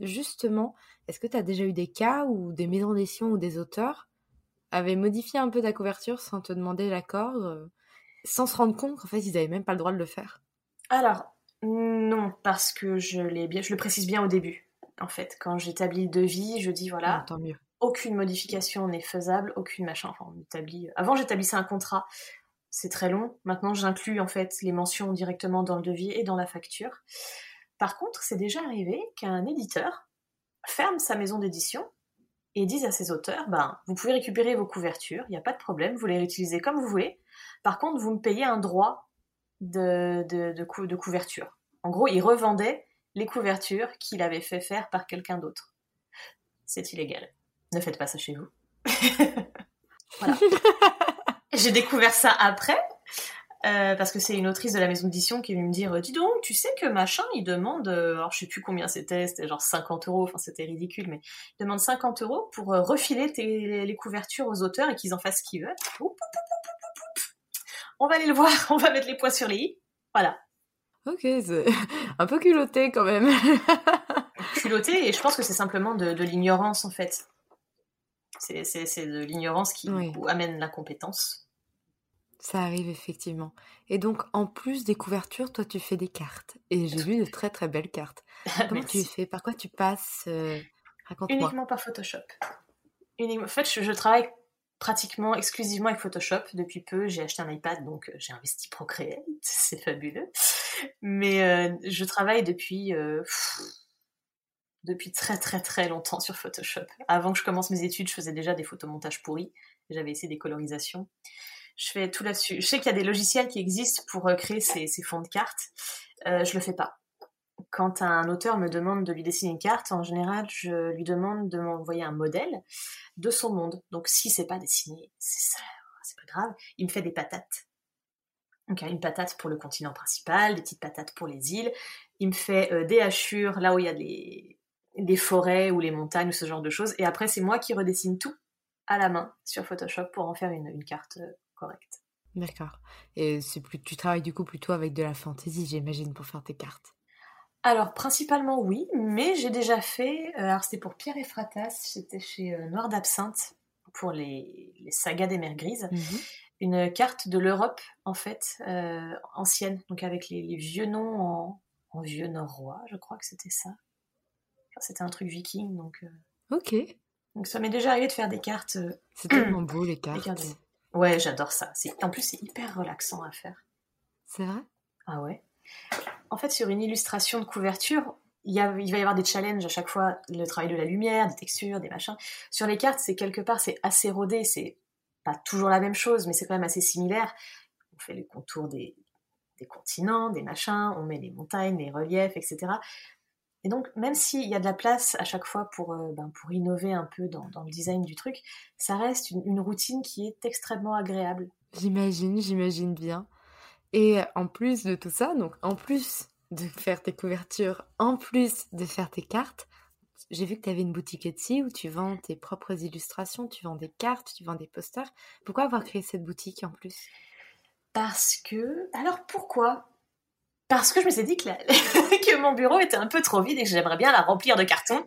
justement, est-ce que tu as déjà eu des cas où des maisons d'édition ou des auteurs avait modifié un peu ta couverture sans te demander l'accord, euh, sans se rendre compte qu'en fait ils n'avaient même pas le droit de le faire? Alors, non, parce que je, bien, je le précise bien au début. En fait, quand j'établis le devis, je dis voilà, ah, tant mieux. Aucune modification n'est faisable, aucune machin. Enfin, on établit. Avant, j'établissais un contrat, c'est très long. Maintenant, j'inclus en fait les mentions directement dans le devis et dans la facture. Par contre, c'est déjà arrivé qu'un éditeur ferme sa maison d'édition et disent à ses auteurs, ben, vous pouvez récupérer vos couvertures, il n'y a pas de problème, vous les réutilisez comme vous voulez. Par contre, vous me payez un droit de, de, de, couverture. En gros, il revendait les couvertures qu'il avait fait faire par quelqu'un d'autre. C'est illégal. Ne faites pas ça chez vous. (laughs) voilà. J'ai découvert ça après, euh, parce que c'est une autrice de la maison d'édition qui est venue me dire dis donc tu sais que machin il demande euh, alors je sais plus combien c'était c'était genre 50 euros enfin c'était ridicule mais il demande 50 euros pour euh, refiler les, couvertures aux auteurs et qu'ils en fassent ce qu'ils veulent. On va aller le voir (laughs) on va mettre les points sur les i. Voilà. Ok c'est (laughs) un peu culotté quand même. Culotté et je pense que c'est simplement de, l'ignorance en fait c'est de l'ignorance qui amène la compétence ça arrive effectivement. Et donc, en plus des couvertures, toi, tu fais des cartes. Et j'ai vu de (laughs) très très belles cartes. (laughs) Comment tu fais? Par quoi tu passes euh, Raconte-moi. Uniquement par Photoshop. En fait, je, travaille pratiquement exclusivement avec Photoshop. Depuis peu, j'ai acheté un iPad, donc euh, j'ai investi Procreate. (laughs) C'est fabuleux. Mais euh, je travaille depuis... depuis très très très longtemps sur Photoshop. Avant que je commence mes études, je faisais déjà des photomontages pourris. J'avais essayé des colorisations je fais tout là-dessus. Je sais qu'il y a des logiciels qui existent pour euh, créer ces, fonds de cartes. Euh, je le fais pas. Quand un auteur me demande de lui dessiner une carte, en général, je lui demande de m'envoyer un modèle de son monde. Donc, si c'est pas dessiné, c'est ça, c'est pas grave. Il me fait des patates. Donc une patate pour le continent principal, des petites patates pour les îles. Il me fait des hachures là où il y a des, des forêts ou les montagnes ou ce genre de choses. Et après, c'est moi qui redessine tout à la main sur Photoshop pour en faire une, carte correcte. D'accord. Et c'est plus, tu travailles du coup plutôt avec de la fantaisie, j'imagine, pour faire tes cartes? Alors principalement oui, mais j'ai déjà fait. alors c'était pour Pierre et Fratas, c'était chez Noir d'Absinthe pour les, sagas des mers grises. Mhm. Une carte de l'Europe, en fait, euh, ancienne, donc avec les, vieux noms en, vieux norrois, je crois que c'était ça. C'était un truc viking, donc. Euh, ok. Donc ça m'est déjà arrivé de faire des cartes. Euh, c'est tellement (clears throat) beau les cartes. Ouais, j'adore ça. En plus, c'est hyper relaxant à faire. C'est vrai? Ah ouais. En fait, sur une illustration de couverture, il, y il, va y avoir des challenges à chaque fois, le travail de la lumière, des textures, des machins. Sur les cartes, c'est quelque part, c'est assez rodé, c'est pas toujours la même chose, mais c'est quand même assez similaire. On fait les contours des, continents, des machins, on met les montagnes, les reliefs, etc. Et donc, même s'il y a de la place à chaque fois pour, euh, ben, pour innover un peu dans, le design du truc, ça reste une, routine qui est extrêmement agréable. J'imagine, j'imagine bien. Et en plus de tout ça, donc en plus de faire tes couvertures, en plus de faire tes cartes, j'ai vu que tu avais une boutique Etsy où tu vends tes propres illustrations, tu vends des cartes, tu vends des posters. Pourquoi avoir créé cette boutique en plus? Parce que... Alors pourquoi? Parce que je me suis dit que, (laughs) que mon bureau était un peu trop vide et que j'aimerais bien la remplir de cartons.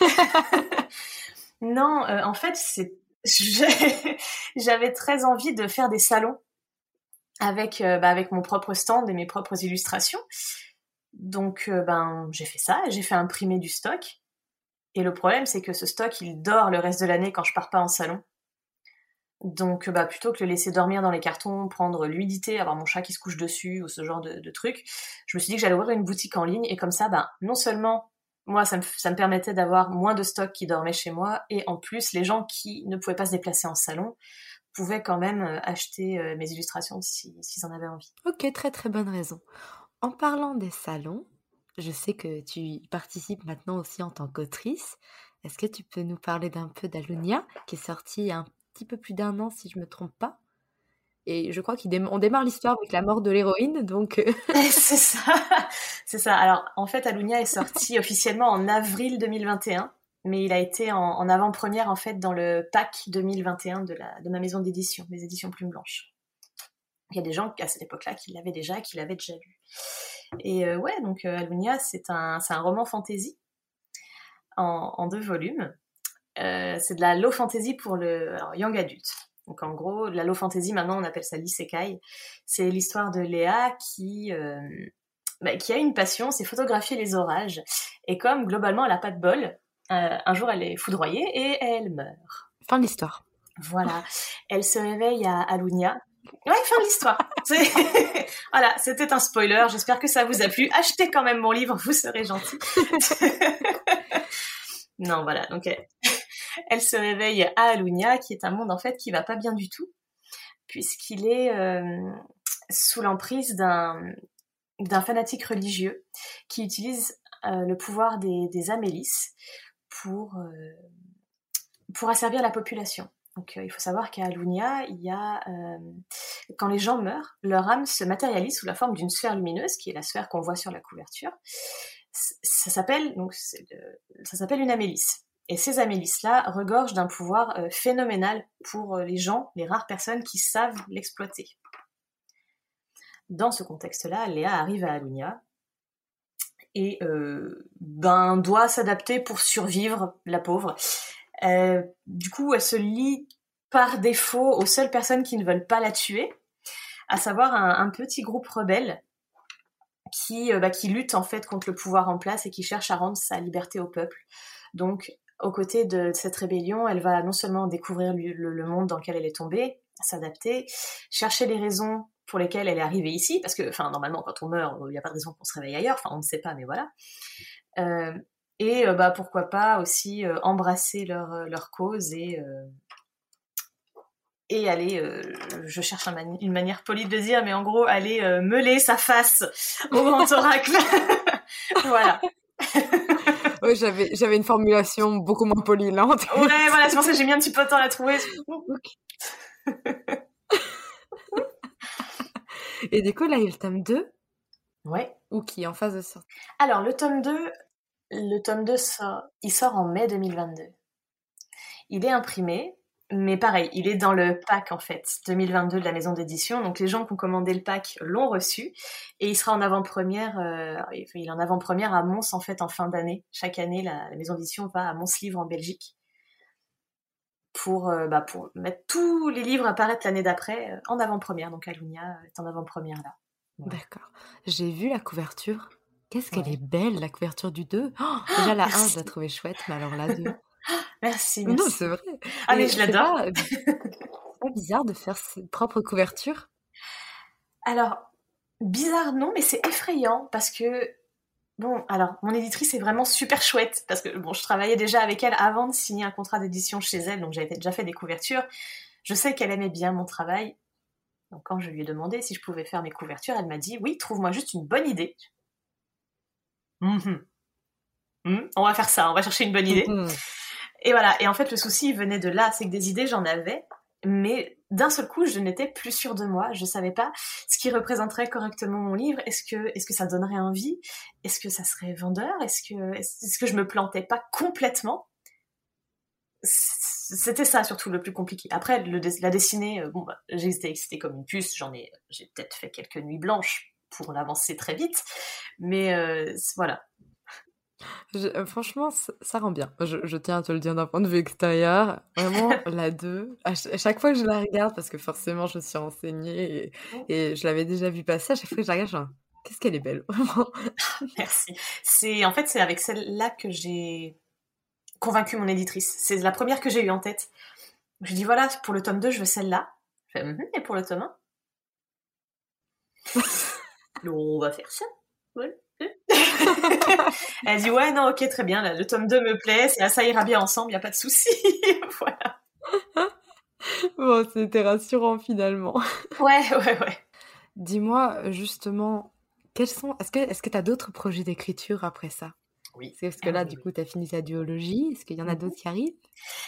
(laughs) non, euh, en fait, c'est... (laughs) j'avais très envie de faire des salons avec, euh, bah, avec mon propre stand et mes propres illustrations. Donc, euh, ben, j'ai fait ça, j'ai fait imprimer du stock. Et le problème, c'est que ce stock, il dort le reste de l'année quand je pars pas en salon. Donc, bah, plutôt que le laisser dormir dans les cartons, prendre l'humidité, avoir mon chat qui se couche dessus ou ce genre de, trucs, je me suis dit que j'allais ouvrir une boutique en ligne et comme ça, bah, non seulement moi, ça me, permettait d'avoir moins de stock qui dormait chez moi et en plus, les gens qui ne pouvaient pas se déplacer en salon pouvaient quand même euh, acheter euh, mes illustrations s'ils en avaient envie. Ok, très très bonne raison. En parlant des salons, je sais que tu y participes maintenant aussi en tant qu'autrice. Est-ce que tu peux nous parler d'un peu d'Alunia, qui est sorti un petit peu plus d'un an, si je me trompe pas et je crois qu'on démarre l'histoire avec la mort de l'héroïne, donc... Euh. (laughs) c'est ça, c'est ça. Alors, en fait, Alunia est sorti officiellement en avril 2021, mais il a été en, avant-première, en fait, dans le pack 2021 de, ma maison d'édition, les éditions Plume Blanche. Il y a des gens à cette époque-là qui l'avaient déjà, qui l'avaient déjà lu. Et euh, ouais, donc euh, Alunia, c'est un, un roman fantasy en, deux volumes. Euh, c'est de la low fantasy pour le young adulte. Donc en gros, la low fantasy, maintenant on appelle ça l'isekai. C'est l'histoire de Léa qui, bah, qui a une passion, c'est photographier les orages. Et comme globalement elle n'a pas de bol, un jour elle est foudroyée et elle meurt. Fin de l'histoire. Voilà. Elle se réveille à Alunia, Ouais, fin de l'histoire. (laughs) voilà, c'était un spoiler. J'espère que ça vous a plu. Achetez quand même mon livre, vous serez gentil. (laughs) non, voilà. Donc, elle, se réveille à Alunia, qui est un monde en fait qui va pas bien du tout, puisqu'il est euh, sous l'emprise d'un fanatique religieux qui utilise euh, le pouvoir des, des Amélis pour euh, asservir la population. Donc il faut savoir qu'à Alunia, quand les gens meurent, leur âme se matérialise sous la forme d'une sphère lumineuse, qui est la sphère qu'on voit sur la couverture. Ça s'appelle ça s'appelle une amélis. Et ces amélis-là regorgent d'un pouvoir euh, phénoménal pour les gens, les rares personnes qui savent l'exploiter. Dans ce contexte-là, Léa arrive à Alunia et ben doit s'adapter pour survivre, la pauvre. Euh, du coup, elle se lie par défaut aux seules personnes qui ne veulent pas la tuer, à savoir un, petit groupe rebelle qui, euh, bah, qui lutte en fait contre le pouvoir en place et qui cherche à rendre sa liberté au peuple. Donc, aux côtés de cette rébellion, elle va non seulement découvrir le, monde dans lequel elle est tombée, s'adapter, chercher les raisons pour lesquelles elle est arrivée ici, parce que, enfin, normalement, quand on meurt, il n'y a pas de raison qu'on se réveille ailleurs, enfin, on ne sait pas, mais voilà. Euh, et euh, bah, pourquoi pas aussi euh, embrasser leur, leur cause et, et aller, je cherche une manière polie de dire, mais en gros, aller meuler sa face au grand (laughs) oracle. (laughs) voilà. (laughs) J'avais, j'avais une formulation beaucoup moins polie là. Ouais, voilà, c'est pour ça que j'ai mis un petit peu de temps à la trouver. (laughs) Et du coup, là, il y a le tome 2. Ouais. Ou qui est en phase de sortie. Alors, le tome 2, le tome 2 sort, il sort en mai 2022. Il est imprimé, mais pareil, il est dans le pack en fait 2022 de la maison d'édition. Donc les gens qui ont commandé le pack l'ont reçu et il sera en avant-première. Euh, il est en avant-première à Mons en fait en fin d'année. Chaque année, la, maison d'édition va à Mons Livre en Belgique pour euh, bah, pour mettre tous les livres à apparaître l'année d'après euh, en avant-première. Donc Alunia est en avant-première là. D'accord. J'ai vu la couverture. Qu'est-ce qu'elle est belle, la couverture du 2. déjà la 1, je la trouvais chouette, mais alors la 2. (laughs) Merci, Non, c'est vrai. Ah, mais je l'adore. C'est pas bizarre de faire ses propres couvertures Alors, bizarre non, mais c'est effrayant parce que, bon, alors, mon éditrice est vraiment super chouette parce que, bon, je travaillais déjà avec elle avant de signer un contrat d'édition chez elle, donc j'avais déjà fait des couvertures. Je sais qu'elle aimait bien mon travail. Donc, quand je lui ai demandé si je pouvais faire mes couvertures, elle m'a dit Oui, trouve-moi juste une bonne idée. Mhm. Hmm, on va faire ça, on va chercher une bonne idée. Mhm. Et voilà. Et en fait, le souci venait de là, c'est que des idées, j'en avais, mais d'un seul coup, je n'étais plus sûre de moi. Je savais pas ce qui représenterait correctement mon livre. Est-ce que, est-ce que ça donnerait envie? Est-ce que ça serait vendeur? Est-ce que, est-ce que je me plantais pas complètement? C'était ça surtout le plus compliqué. Après, la dessiner, euh, bon, bah, j'étais excitée comme une puce. J'en ai, j'ai peut-être fait quelques nuits blanches pour l'avancer très vite, mais euh, voilà. Euh, franchement, ça, rend bien. Je, tiens à te le dire d'un point de vue extérieur. Vraiment, (laughs) la 2, à, chaque fois que je la regarde, parce que forcément je suis renseignée et, je l'avais déjà vu passer, à chaque fois que je la regarde, je qu'est-ce qu'elle est belle, (laughs) (laughs) Merci. C'est, en fait, c'est avec celle-là que j'ai convaincu mon éditrice. C'est la première que j'ai eue en tête. Je dis, voilà, pour le tome 2, je veux celle-là. Mm-hmm, et pour le tome 1 On va faire ça. Ouais. (laughs) Elle dit ouais non ok très bien le tome 2 me plaît ça ira bien ensemble il y a pas de souci (laughs) voilà. (laughs) Bon c'était rassurant finalement. Ouais ouais ouais. Dis-moi justement quels sont est-ce que est-ce que tu as d'autres projets d'écriture après ça? Oui. Parce que là du coup tu as fini ta duologie est-ce qu'il y en a mhm. d'autres qui arrivent?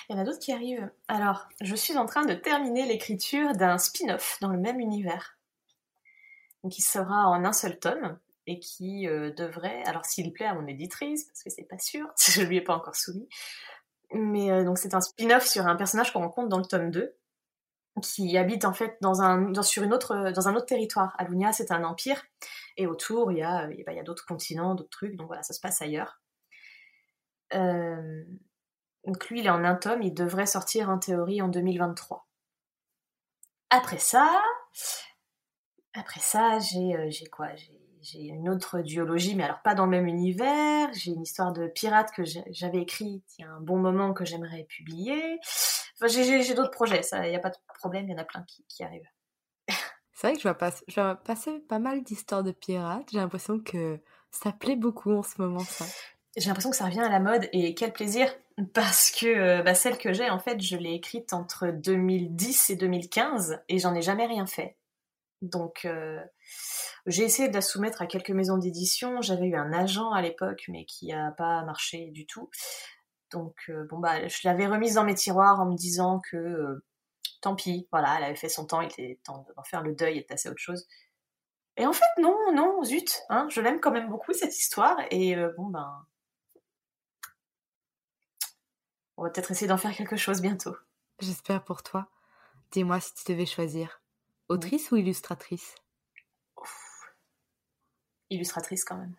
Il y en a d'autres qui arrivent. Alors je suis en train de terminer l'écriture d'un spin-off dans le même univers qui sera en un seul tome et qui euh, devrait, alors s'il plaît à mon éditrice, parce que c'est pas sûr, (laughs) je lui ai pas encore soumis, mais euh, donc c'est un spin-off sur un personnage qu'on rencontre dans le tome 2, qui habite en fait dans un, sur une autre, dans un autre territoire. Alunia, c'est un empire, et autour, il y a, y a d'autres continents, d'autres trucs, donc voilà, ça se passe ailleurs. Euh, donc lui, il est en un tome, il devrait sortir en théorie en 2023. Après ça, après ça, j'ai, j'ai quoi? J'ai j'ai une autre duologie, mais alors pas dans le même univers. J'ai une histoire de pirate que j'avais écrite il y a un bon moment que j'aimerais publier. Enfin, j'ai d'autres projets, il n'y a pas de problème, il y en a plein qui, arrivent. C'est vrai que je vais, passer, je vais passer pas mal d'histoires de pirates. J'ai l'impression que ça plaît beaucoup en ce moment, ça. J'ai l'impression que ça revient à la mode et quel plaisir parce que euh, bah, celle que j'ai, en fait, je l'ai écrite entre 2010 et 2015 et j'en ai jamais rien fait. Donc, euh, j'ai essayé de la soumettre à quelques maisons d'édition. J'avais eu un agent à l'époque, mais qui n'a pas marché du tout. Donc, euh, bon, bah, je l'avais remise dans mes tiroirs en me disant que euh, tant pis, voilà, elle avait fait son temps, il était temps d'en faire le deuil et de passer à autre chose. Et en fait, non, non, zut, hein, je l'aime quand même beaucoup cette histoire, et bon, ben. On va peut-être essayer d'en faire quelque chose bientôt. J'espère pour toi. Dis-moi si tu devais choisir. Autrice ou illustratrice? Illustratrice quand même.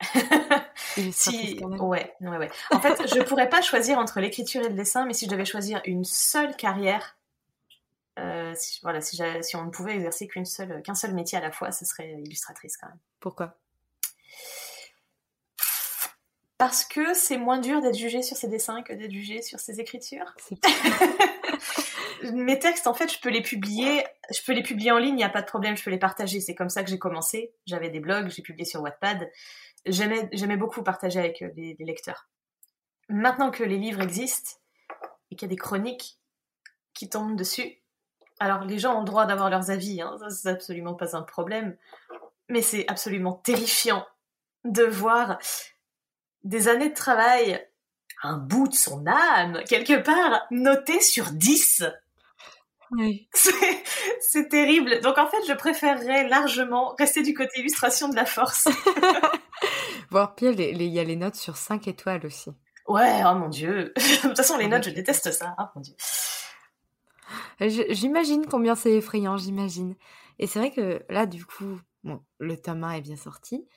(laughs) si, Ouais, ouais, ouais. En fait, je pourrais pas choisir entre l'écriture et le dessin, mais si je devais choisir une seule carrière, euh, si, voilà, si, si, on ne pouvait exercer qu'une seule, qu'un seul métier à la fois, ce serait illustratrice quand même. Pourquoi? Parce que c'est moins dur d'être jugé sur ses dessins que d'être jugé sur ses écritures. (laughs) mes textes, en fait, je peux les publier, je peux les publier en ligne, il n'y a pas de problème, je peux les partager. C'est comme ça que j'ai commencé. J'avais des blogs, j'ai publié sur Wattpad. J'aimais, beaucoup partager avec euh, les, lecteurs. Maintenant que les livres existent et qu'il y a des chroniques qui tombent dessus, alors les gens ont le droit d'avoir leurs avis, hein, c'est absolument pas un problème, mais c'est absolument terrifiant de voir des années de travail un bout de son âme, quelque part, noté sur 10. Oui. (laughs) C'est terrible. Donc en fait, je préférerais largement rester du côté illustration de la force. (laughs) Voir pire, il y a les notes sur 5 étoiles aussi. Ouais, oh mon dieu. (laughs) de toute façon, les notes, je déteste ça. Oh mon dieu. J'imagine combien c'est effrayant, j'imagine. Et c'est vrai que là, du coup, bon, le tome 1 est bien sorti.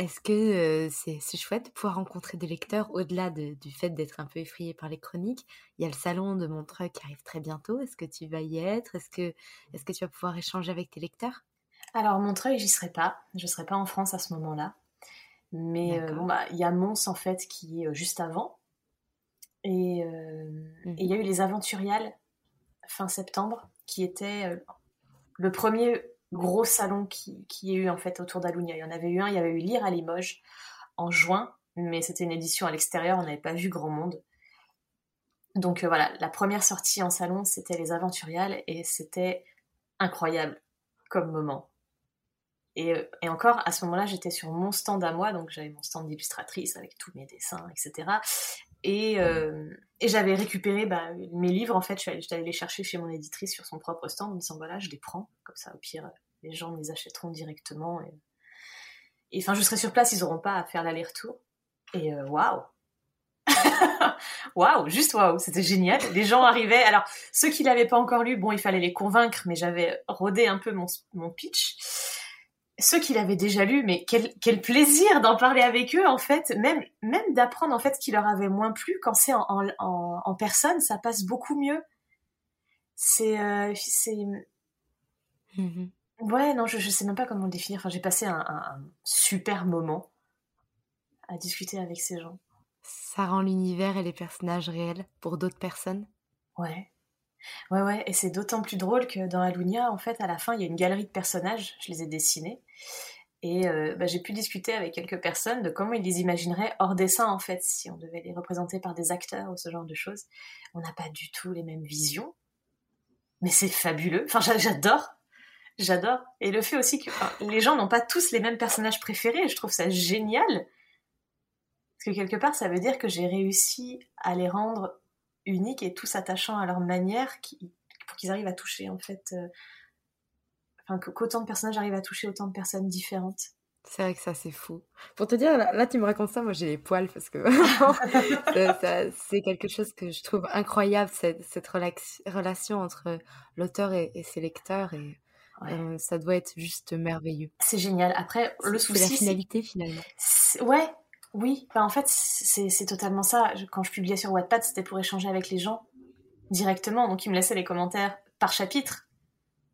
Est-ce que c'est chouette de pouvoir rencontrer des lecteurs au-delà du fait d'être un peu effrayé par les chroniques? Il y a le salon de Montreux qui arrive très bientôt. Est-ce que tu vas y être? Est-ce que, est que tu vas pouvoir échanger avec tes lecteurs? Alors Montreuil, j'y serai pas. Je serai pas en France à ce moment-là. Mais bon, bah, il y a Mons en fait qui est juste avant. Et mmh il y a eu les Aventuriales fin septembre qui était le premier gros salon qui, qui est eu en fait autour d'Alounia. Il y en avait eu un, il y avait eu Lire à Limoges en juin, mais c'était une édition à l'extérieur, on n'avait pas vu grand monde. Donc euh, voilà, la première sortie en salon, c'était les Aventuriales et c'était incroyable comme moment. Euh, et encore, à ce moment-là, j'étais sur mon stand à moi, donc j'avais mon stand d'illustratrice avec tous mes dessins, etc. Et, euh, et j'avais récupéré bah, mes livres, en fait, je suis allée les chercher chez mon éditrice sur son propre stand en me disant voilà, je les prends, comme ça, au pire, les gens me les achèteront directement. Et enfin, je serai sur place, ils n'auront pas à faire l'aller-retour. Et euh, waouh! (laughs) waouh, juste waouh, c'était génial. Les gens arrivaient. Alors, ceux qui l'avaient pas encore lu, bon, il fallait les convaincre, mais j'avais rodé un peu mon, mon pitch ceux qui l'avaient déjà lu, mais quel, quel plaisir d'en parler avec eux, en fait, même, même d'apprendre en fait ce qui leur avait moins plu quand c'est en, en, en, personne, ça passe beaucoup mieux. C'est, euh, c'est, mmh ouais, non, je, je sais même pas comment le définir. Enfin, j'ai passé un, un, super moment à discuter avec ces gens. Ça rend l'univers et les personnages réels pour d'autres personnes. Ouais. Ouais, ouais, et c'est d'autant plus drôle que dans Alunia, en fait, à la fin, il y a une galerie de personnages, je les ai dessinés, et euh, bah, j'ai pu discuter avec quelques personnes de comment ils les imagineraient hors dessin, en fait, si on devait les représenter par des acteurs ou ce genre de choses. On n'a pas du tout les mêmes visions, mais c'est fabuleux. Enfin, j'adore, j'adore. Et le fait aussi que les gens n'ont pas tous les mêmes personnages préférés, je trouve ça génial. Parce que quelque part, ça veut dire que j'ai réussi à les rendre uniques et tous attachants à leur manière qui, pour qu'ils arrivent à toucher en fait euh, enfin qu'autant de personnages arrivent à toucher autant de personnes différentes. C'est vrai que ça c'est fou. Pour te dire là, tu me racontes ça moi j'ai les poils parce que (laughs) c'est quelque chose que je trouve incroyable cette, cette relation entre l'auteur et, ses lecteurs et euh, ça doit être juste merveilleux. C'est génial. Après le souci c'est la finalité finalement. Ouais oui, bah, en fait, c'est totalement ça. Quand je publiais sur Wattpad, c'était pour échanger avec les gens directement. Donc, ils me laissaient les commentaires par chapitre.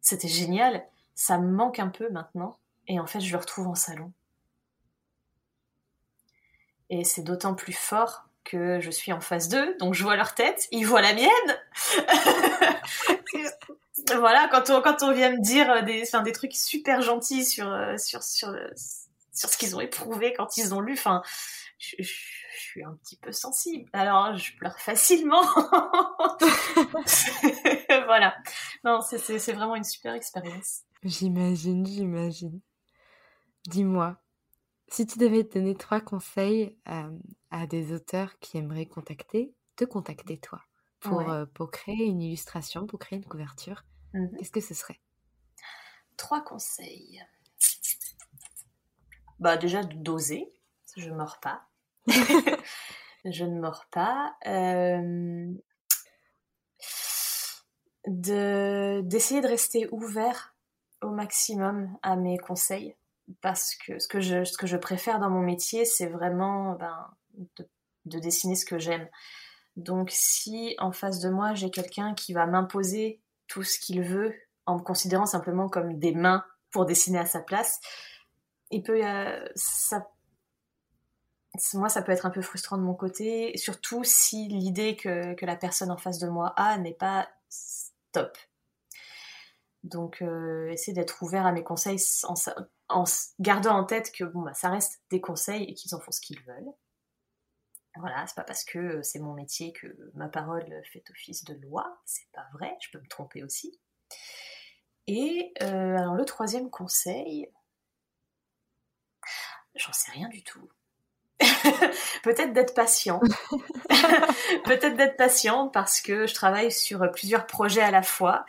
C'était génial. Ça me manque un peu maintenant. Et en fait, je le retrouve en salon. Et c'est d'autant plus fort que je suis en phase 2, donc je vois leur tête, ils voient la mienne. (laughs) voilà, quand on, vient me dire des, des trucs super gentils sur, euh, sur, sur, sur ce qu'ils ont éprouvé quand ils ont lu. Enfin, je, suis un petit peu sensible. Alors, je pleure facilement. (laughs) voilà. Non, c'est vraiment une super expérience. J'imagine, j'imagine. Dis-moi, si tu devais donner trois conseils euh, à, des auteurs qui aimeraient contacter, te contacter toi, pour, euh, pour créer une illustration, pour créer une couverture, mhm. qu'est-ce que ce serait? Trois conseils bah déjà d'oser, je mords pas. (laughs) je ne mords pas. Euh, de d'essayer de rester ouvert au maximum à mes conseils parce que ce que je ce que je préfère dans mon métier c'est vraiment ben, de, de dessiner ce que j'aime donc si en face de moi j'ai quelqu'un qui va m'imposer tout ce qu'il veut en me considérant simplement comme des mains pour dessiner à sa place il peut, euh, ça, moi, ça peut être un peu frustrant de mon côté, surtout si l'idée que, que, la personne en face de moi a n'est pas top. Donc, euh, d'être ouvert à mes conseils en, gardant en tête que bon, bah, ça reste des conseils et qu'ils en font ce qu'ils veulent. Voilà, c'est pas parce que c'est mon métier que ma parole fait office de loi, c'est pas vrai, je peux me tromper aussi. Et euh, alors le troisième conseil, J'en sais rien du tout. (laughs) peut-être d'être patient. (laughs) peut-être d'être patient parce que je travaille sur plusieurs projets à la fois,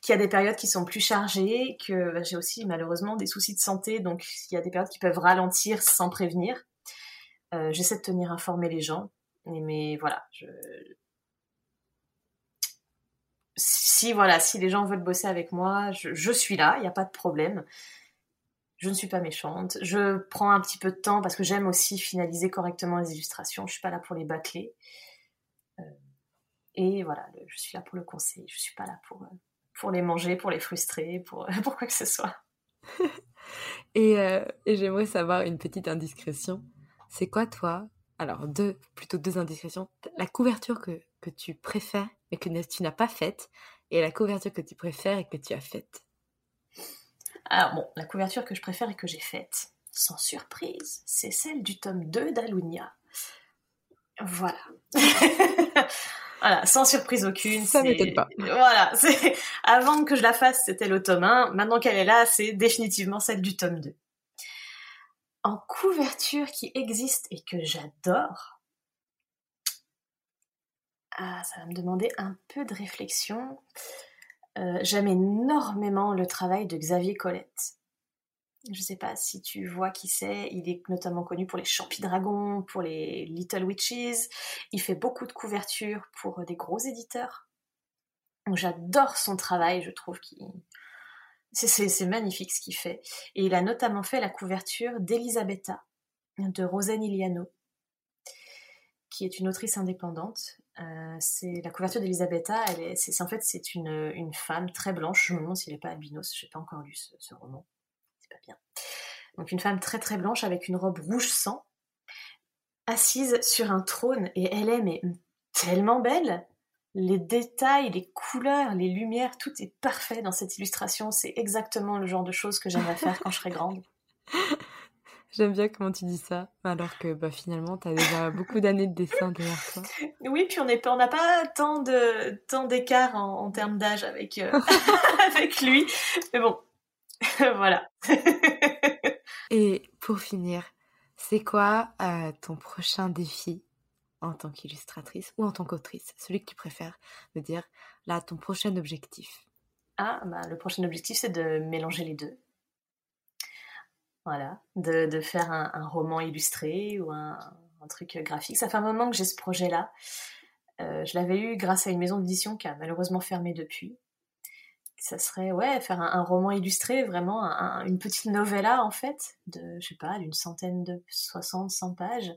qu'il y a des périodes qui sont plus chargées, que bah, j'ai aussi malheureusement des soucis de santé, donc il y a des périodes qui peuvent ralentir sans prévenir. Euh, j'essaie de tenir informé les gens, mais voilà, je... si voilà, si les gens veulent bosser avec moi, je, je suis là, il n'y a pas de problème je ne suis pas méchante. Je prends un petit peu de temps parce que j'aime aussi finaliser correctement les illustrations. Je suis pas là pour les bâcler. Euh, et voilà, je suis là pour le conseil. Je suis pas là pour, euh, pour les manger, pour les frustrer, pour, (laughs) pour quoi que ce soit. (laughs) et, euh, et j'aimerais savoir une petite indiscrétion. C'est quoi, toi Alors, deux, plutôt deux indiscrétions. La couverture que, que tu préfères et que tu n'as pas faite, et la couverture que tu préfères et que tu as faite? Alors bon, la couverture que je préfère et que j'ai faite, sans surprise, c'est celle du tome 2 d'Alunia. Voilà. (laughs) voilà, sans surprise aucune. Ça m'étonne pas. Voilà, (laughs) c'est avant que je la fasse, c'était le tome 1. Maintenant qu'elle est là, c'est définitivement celle du tome 2. En couverture qui existe et que j'adore, ah, ça va me demander un peu de réflexion. Euh, j'aime énormément le travail de Xavier Colette. Je ne sais pas si tu vois qui c'est. Il est notamment connu pour les Champis Dragons, pour les Little Witches. Il fait beaucoup de couvertures pour des gros éditeurs. J'adore son travail. Je trouve qu'il c'est magnifique ce qu'il fait. Et il a notamment fait la couverture d'Elisabetta de Rosanne Iliano, qui est une autrice indépendante euh, c'est la couverture d'Elisabetta. C'est, en fait c'est une, une, femme très blanche. Je me demande s'il n'est pas albinos. J'ai pas encore lu ce, roman. C'est pas bien. Donc une femme très très blanche avec une robe rouge sang, assise sur un trône et elle est mais tellement belle. Les détails, les couleurs, les lumières, tout est parfait dans cette illustration. C'est exactement le genre de choses que j'aimerais faire quand je serai grande. (laughs) J'aime bien comment tu dis ça, alors que bah, finalement, tu as déjà beaucoup d'années de dessin derrière toi. Oui, puis on n'a pas tant de tant d'écart en, termes d'âge avec, euh, (laughs) avec lui. Mais bon, (laughs) voilà. (laughs) Et pour finir, c'est quoi euh, ton prochain défi en tant qu'illustratrice ou en tant qu'autrice? Celui que tu préfères me dire, là, ton prochain objectif. Ah, bah, le prochain objectif, c'est de mélanger les deux. Voilà, de, de faire un, roman illustré ou un, truc graphique. Ça fait un moment que j'ai ce projet-là. Euh, je l'avais eu grâce à une maison d'édition qui a malheureusement fermé depuis. Ça serait, ouais, faire un, un roman illustré, vraiment une petite novella en fait, de, je sais pas, d'une centaine de 60, 100 pages.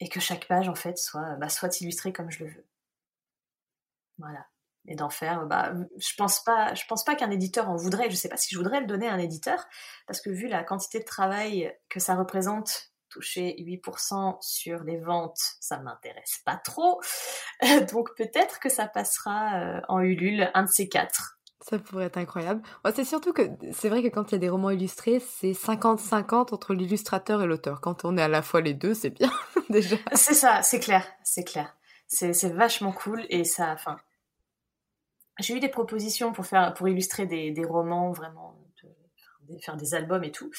Et que chaque page en fait soit, bah, soit illustrée comme je le veux. Voilà et d'en faire. Bah, je pense pas, je pense pas qu'un éditeur en voudrait. Je sais pas si je voudrais le donner à un éditeur parce que vu la quantité de travail que ça représente, toucher 8% sur les ventes, ça m'intéresse pas trop. (laughs) Donc peut-être que ça passera euh, en Ulule, un de ces quatre. Ça pourrait être incroyable. c'est surtout que c'est vrai que quand il y a des romans illustrés, c'est 50-50 entre l'illustrateur et l'auteur. Quand on est à la fois les deux, c'est bien (laughs) déjà. C'est ça, c'est clair, c'est clair. C'est vachement cool et ça, enfin, j'ai eu des propositions pour faire, pour illustrer des, romans, vraiment, faire des albums et tout.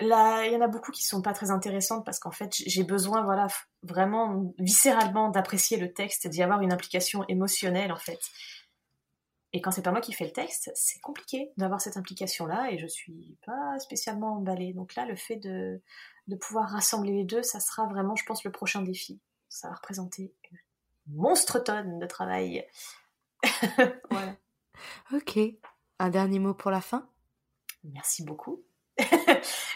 Là, il y en a beaucoup qui sont pas très intéressantes parce qu'en fait, j'ai besoin, voilà, vraiment viscéralement d'apprécier le texte, d'y avoir une implication émotionnelle en fait. Et quand c'est pas moi qui fais le texte, c'est compliqué d'avoir cette implication-là et je suis pas spécialement emballée. Donc là, le fait de, de pouvoir rassembler les deux, ça sera vraiment, je pense, le prochain défi. Ça va représenter une monstre tonne de travail voilà. (laughs) Ok. Un dernier mot pour la fin? Merci beaucoup. (laughs)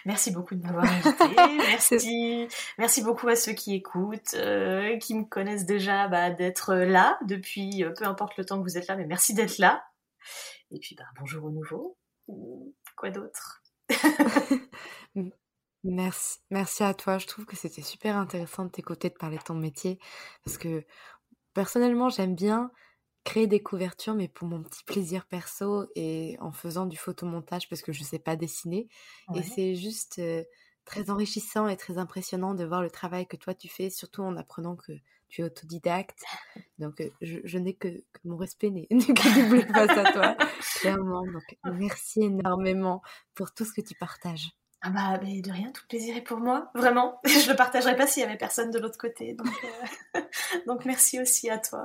Merci beaucoup de m'avoir invité. (laughs) Merci. Merci beaucoup à ceux qui écoutent, euh, qui me connaissent déjà, bah, d'être là depuis euh, peu importe le temps que vous êtes là, mais merci d'être là. Et puis, bah, bonjour au nouveau. Quoi d'autre Merci, merci à toi. Je trouve que c'était super intéressant de t'écouter, de parler de ton métier, parce que personnellement, j'aime bien créer des couvertures, mais pour mon petit plaisir perso et en faisant du photomontage parce que je sais pas dessiner. Et c'est juste très enrichissant et très impressionnant de voir le travail que toi tu fais, surtout en apprenant que tu es autodidacte. (laughs) Donc je, n'ai que, mon respect n'est (laughs) que doublé (laughs) face à toi, clairement. Donc merci énormément pour tout ce que tu partages. Ah bah, de rien, tout plaisir est pour moi, vraiment. Je le partagerais pas s'il y avait personne de l'autre côté. Donc, euh, donc merci aussi à toi.